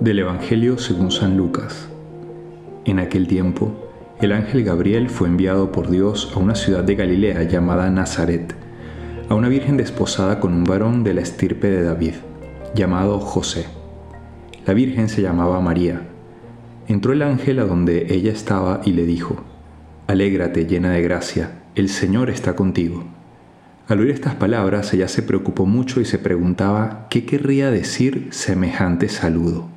Del Evangelio según San Lucas. En aquel tiempo, el ángel Gabriel fue enviado por Dios a una ciudad de Galilea llamada Nazaret, a una virgen desposada con un varón de la estirpe de David, llamado José. La virgen se llamaba María. Entró el ángel a donde ella estaba y le dijo, Alégrate llena de gracia, el Señor está contigo. Al oír estas palabras ella se preocupó mucho y se preguntaba qué querría decir semejante saludo.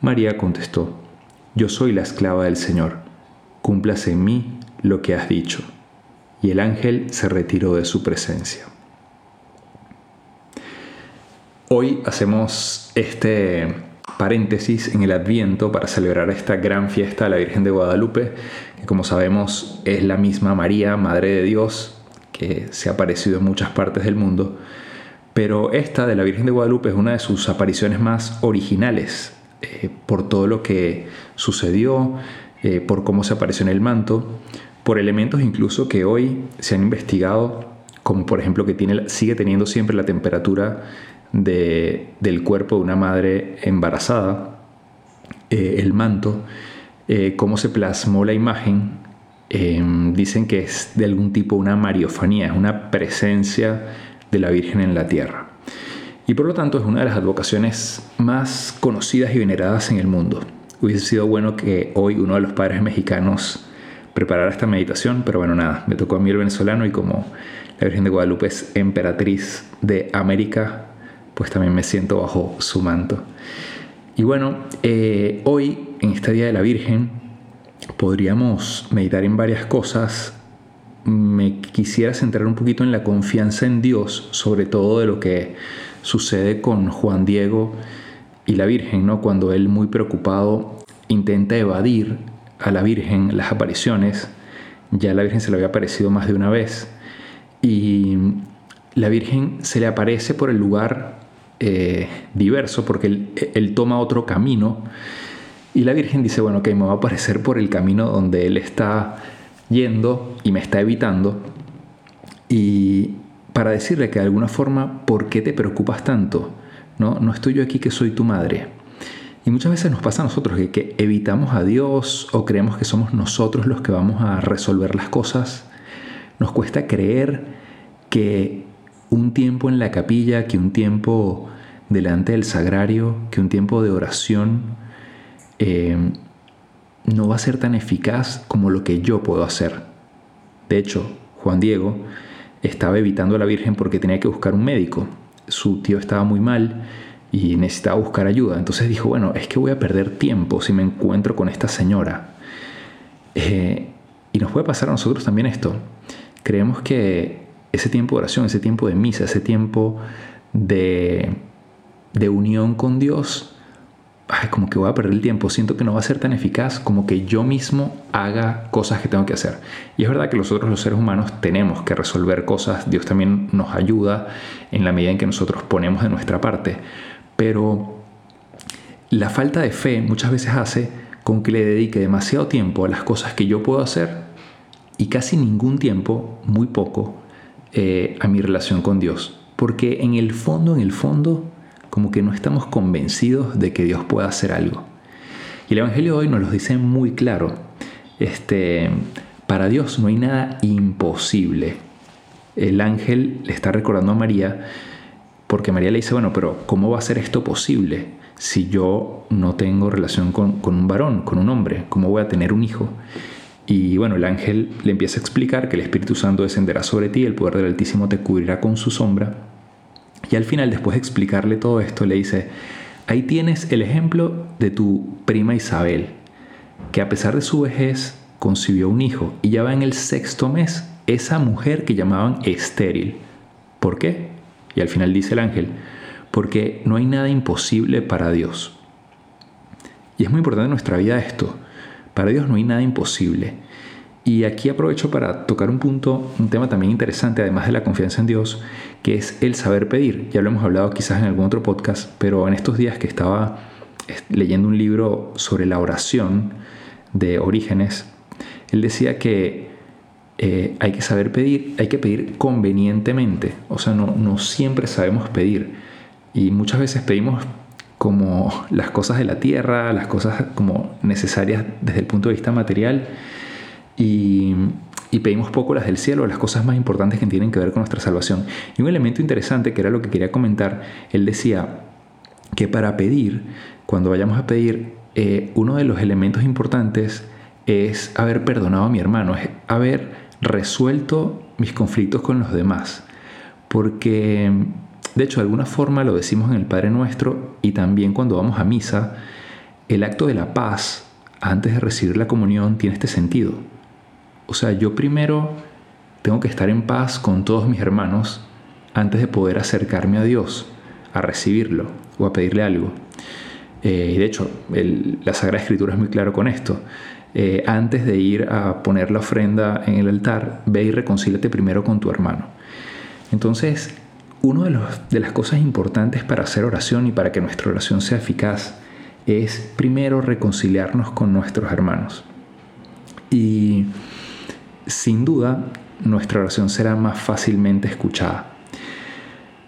María contestó, Yo soy la esclava del Señor, cúmplase en mí lo que has dicho. Y el ángel se retiró de su presencia. Hoy hacemos este paréntesis en el Adviento para celebrar esta gran fiesta de la Virgen de Guadalupe, que como sabemos es la misma María, Madre de Dios, que se ha aparecido en muchas partes del mundo, pero esta de la Virgen de Guadalupe es una de sus apariciones más originales, eh, por todo lo que sucedió, eh, por cómo se apareció en el manto, por elementos incluso que hoy se han investigado, como por ejemplo que tiene, sigue teniendo siempre la temperatura del cuerpo de una madre embarazada, eh, el manto, cómo se plasmó la imagen, dicen que es de algún tipo una mariofanía, es una presencia de la Virgen en la tierra y por lo tanto es una de las advocaciones más conocidas y veneradas en el mundo. Hubiese sido bueno que hoy uno de los padres mexicanos preparara esta meditación, pero bueno, nada, me tocó a mí el venezolano y como la Virgen de Guadalupe es emperatriz de América, pues también me siento bajo su manto. Y bueno, eh, hoy, en este Día de la Virgen, podríamos meditar en varias cosas. Me quisiera centrar un poquito en la confianza en Dios, sobre todo de lo que sucede con Juan Diego y la Virgen, ¿no? Cuando él muy preocupado intenta evadir a la Virgen las apariciones, ya la Virgen se le había aparecido más de una vez. Y la Virgen se le aparece por el lugar eh, diverso porque él, toma otro camino. Y la Virgen dice, bueno, que me va a aparecer por el camino donde él está yendo y me está evitando y, para decirle que de alguna forma, ¿por qué te preocupas tanto? No, no estoy yo aquí que soy tu madre. Y muchas veces nos pasa a nosotros que, evitamos a Dios o creemos que somos nosotros los que vamos a resolver las cosas. Nos cuesta creer que un tiempo en la capilla, que un tiempo delante del sagrario, que un tiempo de oración eh, no va a ser tan eficaz como lo que yo puedo hacer. De hecho, Juan Diego estaba evitando a la Virgen porque tenía que buscar un médico. Su tío estaba muy mal y necesitaba buscar ayuda. Entonces dijo, bueno, es que voy a perder tiempo si me encuentro con esta señora. Eh, y nos puede pasar a nosotros también esto. Creemos que ese tiempo de oración, ese tiempo de misa, ese tiempo de, de unión con Dios, como que voy a perder el tiempo, siento que no va a ser tan eficaz como que yo mismo haga cosas que tengo que hacer. Y es verdad que nosotros los seres humanos tenemos que resolver cosas, Dios también nos ayuda en la medida en que nosotros ponemos de nuestra parte, pero la falta de fe muchas veces hace con que le dedique demasiado tiempo a las cosas que yo puedo hacer y casi ningún tiempo, muy poco, eh, a mi relación con Dios. Porque en el fondo, en el fondo, como que no estamos convencidos de que Dios pueda hacer algo. Y el Evangelio de hoy nos lo dice muy claro. Este, para Dios no hay nada imposible. El ángel le está recordando a María porque María le dice, bueno, pero ¿cómo va a ser esto posible? si yo no tengo relación con, con, un varón, con un hombre? ¿Cómo voy a tener un hijo? Y bueno, el ángel le empieza a explicar que el Espíritu Santo descenderá sobre ti, el poder del Altísimo te cubrirá con su sombra. Y al final, después de explicarle todo esto, le dice, ahí tienes el ejemplo de tu prima Isabel, que a pesar de su vejez concibió un hijo y ya va en el sexto mes esa mujer que llamaban estéril. ¿Por qué? Y al final dice el ángel, porque no hay nada imposible para Dios. Y es muy importante en nuestra vida esto. Para Dios no hay nada imposible. Y aquí aprovecho para tocar un punto, un tema también interesante, además de la confianza en Dios, que es el saber pedir. Ya lo hemos hablado quizás en algún otro podcast, pero en estos días que estaba leyendo un libro sobre la oración de Orígenes, él decía que eh, hay que saber pedir, hay que pedir convenientemente, o sea, no, no siempre sabemos pedir. Y muchas veces pedimos como las cosas de la tierra, las cosas como necesarias desde el punto de vista material. Y, y, pedimos poco las del cielo, las cosas más importantes que tienen que ver con nuestra salvación. Y un elemento interesante que era lo que quería comentar, él decía que para pedir, cuando vayamos a pedir, eh, uno de los elementos importantes es haber perdonado a mi hermano, es haber resuelto mis conflictos con los demás. Porque, de hecho, de alguna forma lo decimos en el Padre Nuestro y también cuando vamos a misa, el acto de la paz antes de recibir la comunión tiene este sentido. O sea, yo primero tengo que estar en paz con todos mis hermanos antes de poder acercarme a Dios, a recibirlo o a pedirle algo. Eh, y de hecho, la Sagrada Escritura es muy claro con esto. Eh, antes de ir a poner la ofrenda en el altar, ve y reconcílate primero con tu hermano. Entonces, una de, de las cosas importantes para hacer oración y para que nuestra oración sea eficaz es primero reconciliarnos con nuestros hermanos. Y sin duda, nuestra oración será más fácilmente escuchada.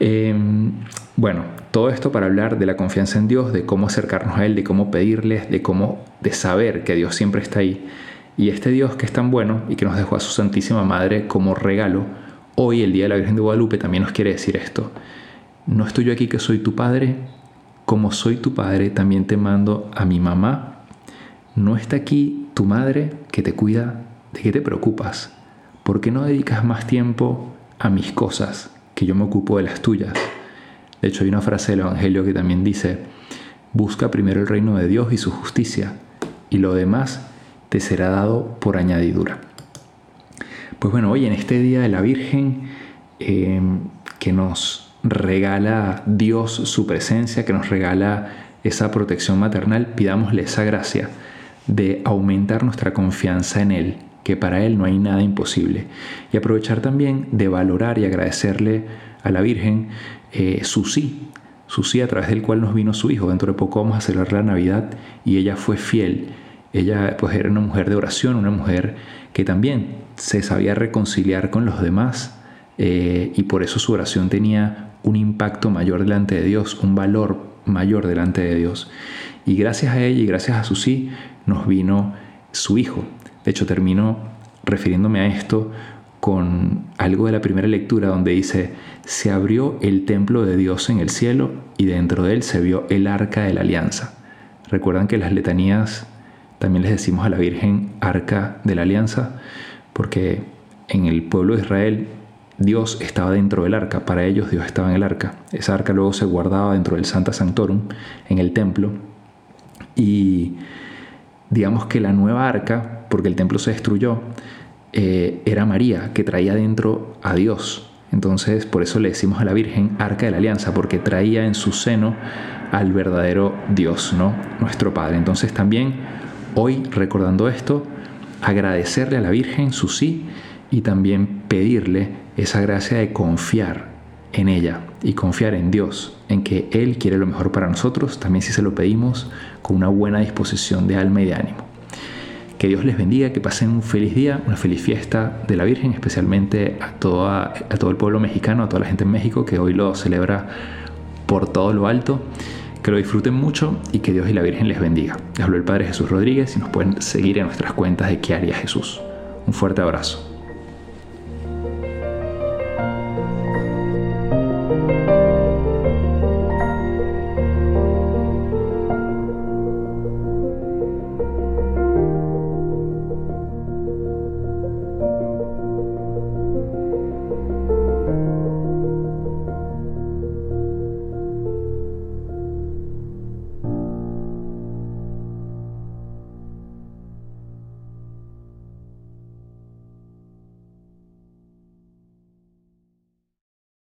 Em, bueno, todo esto para hablar de la confianza en Dios, de cómo acercarnos a Él, de cómo pedirles, de cómo de saber que Dios siempre está ahí. Y este Dios que es tan bueno y que nos dejó a su Santísima Madre como regalo, hoy el Día de la Virgen de Guadalupe también nos quiere decir esto. No estoy yo aquí que soy tu Padre, como soy tu Padre también te mando a mi mamá. No está aquí tu madre que te cuida, ¿de qué te preocupas? ¿Por qué no dedicas más tiempo a mis cosas? que yo me ocupo de las tuyas. De hecho, hay una frase del Evangelio que también dice, busca primero el reino de Dios y su justicia, y lo demás te será dado por añadidura. Pues bueno, hoy en este Día de la Virgen, em, que nos regala Dios su presencia, que nos regala esa protección maternal, pidámosle esa gracia de aumentar nuestra confianza en Él, que para Él no hay nada imposible. Y aprovechar también de valorar y agradecerle a la Virgen eh, su sí, su sí a través del cual nos vino su Hijo. Dentro de poco vamos a celebrar la Navidad y ella fue fiel. Ella pues era una mujer de oración, una mujer que también se sabía reconciliar con los demás eh, y por eso su oración tenía un impacto mayor delante de Dios, un valor mayor delante de Dios. Y gracias a ella y gracias a su sí nos vino su Hijo. De hecho, termino refiriéndome a esto con algo de la primera lectura donde dice, se abrió el templo de Dios en el cielo y dentro de él se vio el arca de la alianza. Recuerdan que las letanías también les decimos a la Virgen arca de la alianza porque en el pueblo de Israel Dios estaba dentro del arca, para ellos Dios estaba en el arca. Esa arca luego se guardaba dentro del Santa Sanctorum, en el templo, y digamos que la nueva arca, porque el templo se destruyó, eh, era María, que traía dentro a Dios. Entonces, por eso le decimos a la Virgen Arca de la Alianza, porque traía en su seno al verdadero Dios, ¿no? Nuestro Padre. Entonces, también hoy, recordando esto, agradecerle a la Virgen su sí y también pedirle esa gracia de confiar en ella y confiar en Dios, en que Él quiere lo mejor para nosotros, también si se lo pedimos con una buena disposición de alma y de ánimo. Que Dios les bendiga, que pasen un feliz día, una feliz fiesta de la Virgen, especialmente a, toda, todo el pueblo mexicano, a toda la gente en México que hoy lo celebra por todo lo alto. Que lo disfruten mucho y que Dios y la Virgen les bendiga. Les habló el Padre Jesús Rodríguez y nos pueden seguir en nuestras cuentas de qué haría Jesús. Un fuerte abrazo.